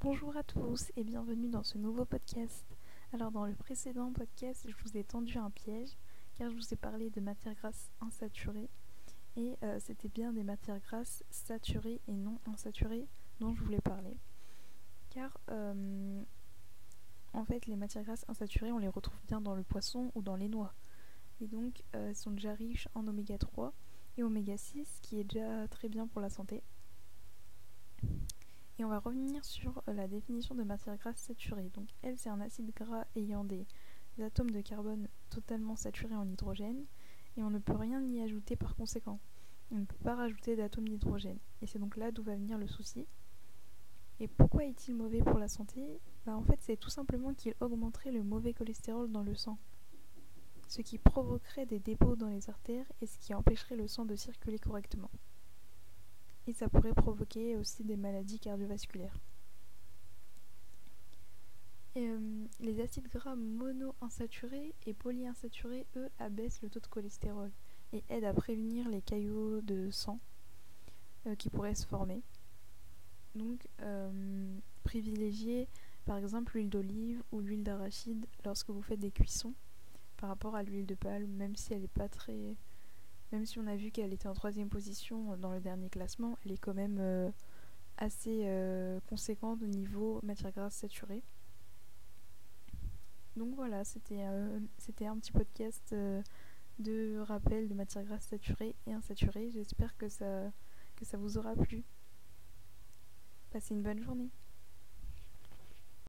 Bonjour à tous et bienvenue dans ce nouveau podcast. Alors dans le précédent podcast, je vous ai tendu un piège car je vous ai parlé de matières grasses insaturées et euh, c'était bien des matières grasses saturées et non insaturées dont je voulais parler. Car euh, en fait les matières grasses insaturées on les retrouve bien dans le poisson ou dans les noix. Et donc euh, elles sont déjà riches en oméga 3 et oméga 6 qui est déjà très bien pour la santé. Et on va revenir sur euh, la définition de matière grasse saturée. Donc elle, c'est un acide gras ayant des atomes de carbone totalement saturés en hydrogène et on ne peut rien y ajouter par conséquent. On ne peut pas rajouter d'atomes d'hydrogène. Et c'est donc là d'où va venir le souci. Et pourquoi est-il mauvais pour la santé? Bah, En fait, c'est tout simplement qu'il augmenterait le mauvais cholestérol dans le sang. Ce qui provoquerait des dépôts dans les artères et ce qui empêcherait le sang de circuler correctement et ça pourrait provoquer aussi des maladies cardiovasculaires. Euh, les acides gras monoinsaturés et polyinsaturés, eux, abaissent le taux de cholestérol et aident à prévenir les caillots de sang euh, qui pourraient se former. Donc, euh, privilégiez par exemple l'huile d'olive ou l'huile d'arachide lorsque vous faites des cuissons par rapport à l'huile de palme, même si elle n'est pas très même si on a vu qu'elle était en troisième position dans le dernier classement, elle est quand même euh, assez euh, conséquente au niveau matière grasse saturée. Donc voilà, c'était un petit podcast euh, de rappel de matière grasse saturée et insaturée. J'espère que ça, que ça vous aura plu. Passez une bonne journée.